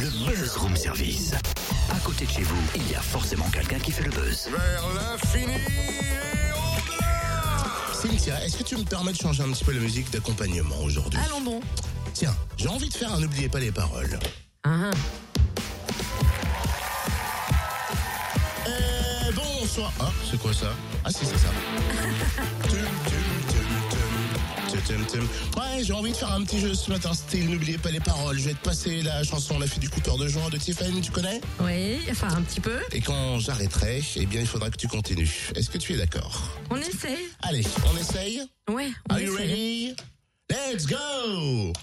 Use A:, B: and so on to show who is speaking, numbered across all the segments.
A: le Buzz Room Service. À côté de chez vous, il y a forcément quelqu'un qui fait le buzz.
B: Vers l'infini et au-delà
C: Cynthia, est-ce que tu me permets de changer un petit peu la musique d'accompagnement aujourd'hui?
D: Allons bon.
C: Tiens, j'ai envie de faire un N'oubliez pas les paroles.
D: Ah,
C: Euh, bonsoir. Ah, c'est quoi ça? Ah, si, c'est ça. Tum, tum, Ouais, j'ai envie de faire un petit jeu ce matin, style N'oubliez pas les paroles. Je vais te passer la chanson La fille du coupeur de joint de Tiffany, tu connais?
D: Oui, enfin un petit peu.
C: Et quand j'arrêterai, eh bien, il faudra que tu continues. Est-ce que tu es d'accord?
D: On essaie.
C: Allez, on essaye?
D: Ouais, on
C: Are you ready? Let's go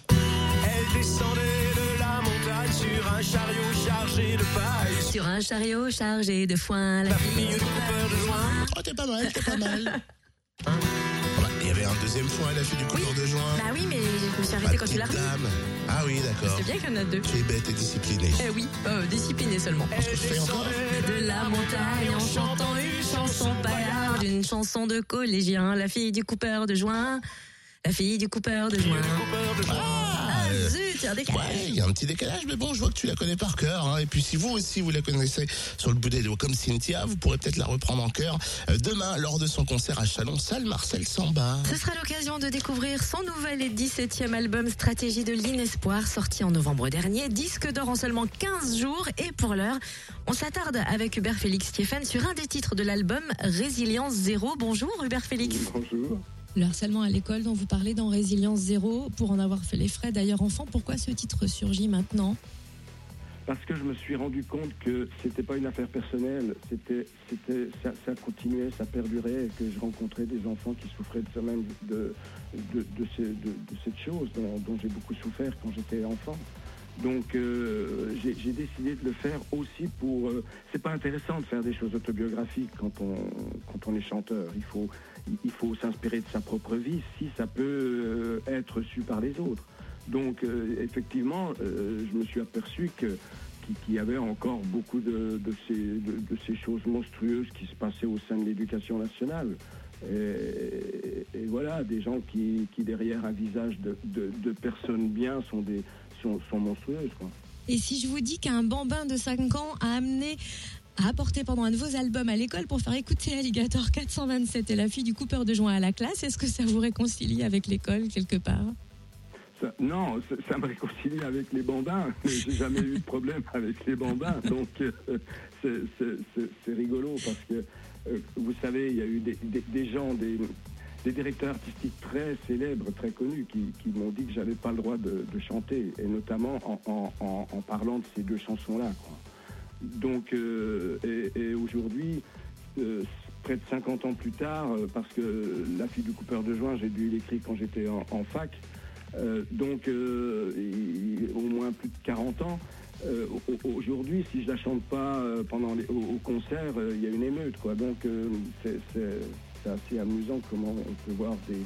B: Elle descendait de la montagne sur un chariot chargé de paille.
D: Sur un chariot chargé de foin, la fille
B: Milieu de coupeur de joint.
C: Oh, t'es pas mal, t'es pas mal. un deuxième fois la fille du coupeur de joint.
D: Bah oui, mais je me suis arrêtée quand tu l'as.
C: Ah oui, d'accord.
D: C'est bien qu'il y en a deux.
C: Tu es bête et disciplinée.
D: Eh oui, euh, discipliné seulement.
C: Est-ce que je fais encore
D: De la montagne en chantant une chanson paillarde, une chanson de collégien, la fille du coupeur de joint, la fille du coupeur de joint.
C: Ah, euh,
D: Zut, il y a un décalage.
C: Ouais, il y a un petit décalage, mais bon, je vois que tu la connais par cœur. hein. Et puis, si vous aussi, vous la connaissez sur le bout des doigts comme Cynthia, vous pourrez peut-être la reprendre en cœur euh, demain lors de son concert à Chalon, salle Marcel Samba.
D: Ce sera l'occasion de découvrir son nouvel et 17e album Stratégie de l'Inespoir, sorti en novembre dernier. Disque d'or en seulement 15 jours. Et pour l'heure, on s'attarde avec Hubert Félix Stéphane sur un des titres de l'album, Résilience Zéro. Bonjour Hubert Félix.
E: Bonjour.
F: Le harcèlement à l'école dont vous parlez dans Résilience Zéro, pour en avoir fait les frais d'ailleurs enfant, pourquoi ce titre surgit maintenant?
E: Parce que je me suis rendu compte que c'était pas une affaire personnelle, c'était, c'était, ça, continuait, ça perdurait, et que je rencontrais des enfants qui souffraient de, même- de, de, cette chose dont j'ai beaucoup souffert quand j'étais enfant. Donc euh, j'ai, décidé de le faire aussi pour. euh, c'est pas intéressant de faire des choses autobiographiques quand on quand on est chanteur. Il faut il faut s'inspirer de sa propre vie si ça peut euh, être su par les autres. Donc effectivement, je me suis aperçu que qu'il y avait encore beaucoup de, de ces, de, ces choses monstrueuses qui se passaient au sein de l'éducation nationale. Et, voilà, des gens qui, qui derrière un visage de personnes bien sont, des, sont, sont monstrueuses. Quoi.
F: Et si je vous dis qu'un bambin de 5 ans a amené a apporté pendant un de vos albums à l'école pour faire écouter Alligator 427 et la fille du coupeur de joint à la classe, est-ce que ça vous réconcilie avec l'école quelque part?
E: Ça- non, ça, ça me réconcilie avec les bambins. J'ai jamais eu de problème avec les bambins, donc euh, c'est- rigolo parce que euh, vous savez, il y a eu des, des- des gens, des, des directeurs artistiques très célèbres, très connus, qui, m'ont dit que j'avais pas le droit de, chanter, et notamment en, parlant de ces deux chansons-là. Donc, euh, et, aujourd'hui, euh, près de 50 ans plus tard, euh, parce que La fille du coupeur de joint, j'ai dû l'écrire quand j'étais en, fac, donc au moins plus de 40 ans. Au- au- Aujourd'hui, si je la chante pas pendant au, concert, il y a une émeute, quoi. Donc c'est c'est- assez amusant comment on peut voir des,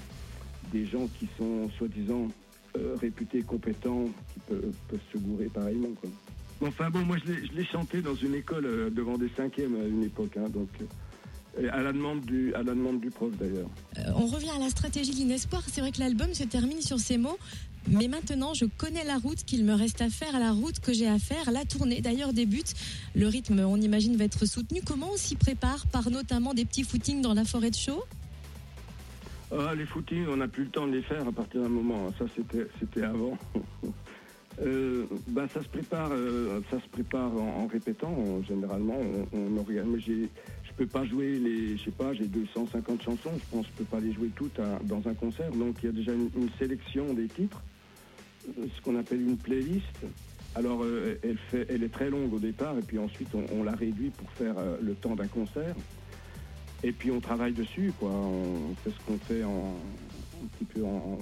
E: des gens qui sont soi-disant euh, réputés compétents, qui peuvent, se gourer pareillement, quoi. Enfin bon, moi je l'ai- chanté dans une école euh, devant des cinquièmes à une époque, hein, donc euh, à la demande du à la demande du prof d'ailleurs.
F: Euh, On revient à la stratégie de l'Inespoir. C'est vrai que l'album se termine sur ces mots. Mais maintenant, je connais la route qu'il me reste à faire, la route que j'ai à faire. La tournée d'ailleurs débute. Le rythme, on imagine, va être soutenu. Comment on s'y prépare Par notamment des petits footings dans la forêt de Chaux
E: Ah, les footings, on n'a plus le temps de les faire à partir d'un moment. Ça, c'était, avant. Euh, ben, ça se prépare, euh, ça se prépare en, en répétant. euh, généralement, on, on organise. Je peux pas jouer les, je sais pas, j'ai 250 chansons. Je pense que je peux pas les jouer toutes dans un concert. Donc, il y a déjà une, sélection des titres, euh, ce qu'on appelle une playlist. Alors, euh, elle fait, elle est très longue au départ, et puis ensuite, on, la réduit pour faire euh, le temps d'un concert. Et puis on travaille dessus, quoi. On fait ce qu'on fait en, un petit peu en,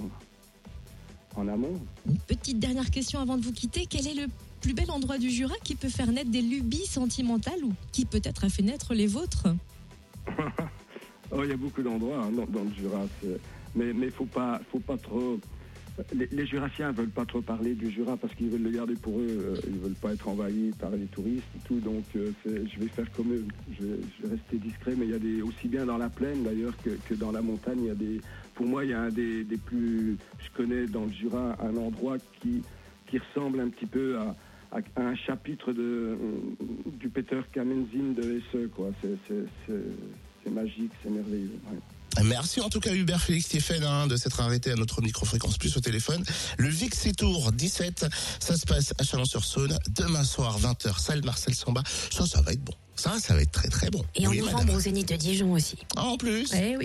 E: en amont.
F: Petite dernière question avant de vous quitter. Quel est le plus bel endroit du Jura qui peut faire naître des lubies sentimentales ou qui peut-être a fait naître les vôtres
E: Oh, il y a beaucoup d'endroits hein, dans, le Jura. Mais mais faut pas faut pas trop. Les, les Jurassiens veulent pas trop parler du Jura parce qu'ils veulent le garder pour eux. euh, Ils veulent pas être envahis par les touristes et tout. Donc euh, je vais faire comme eux. Je, vais- rester discret. Mais il y a des aussi bien dans la plaine d'ailleurs que, que dans la montagne. Y a des. Pour moi, il y a un des, des plus. Je connais dans le Jura un endroit qui qui ressemble un petit peu à un chapitre de, du Peter Kamenzin de SE, quoi. C'est- magique, c'est merveilleux. ouais.
C: Merci en tout cas Hubert Félix Stéphane hein, de s'être arrêté à notre micro-fréquence plus au téléphone. Le Vixi Tour 17, ça se passe à Chalon-sur-Saône, demain soir 20h, salle Marcel Samba. Ça, ça va être bon. Ça, ça va être très très bon.
D: Et en
C: Oui,
D: novembre
C: madame.
D: au Zénith de Dijon aussi.
C: Ah, en plus
D: Eh oui.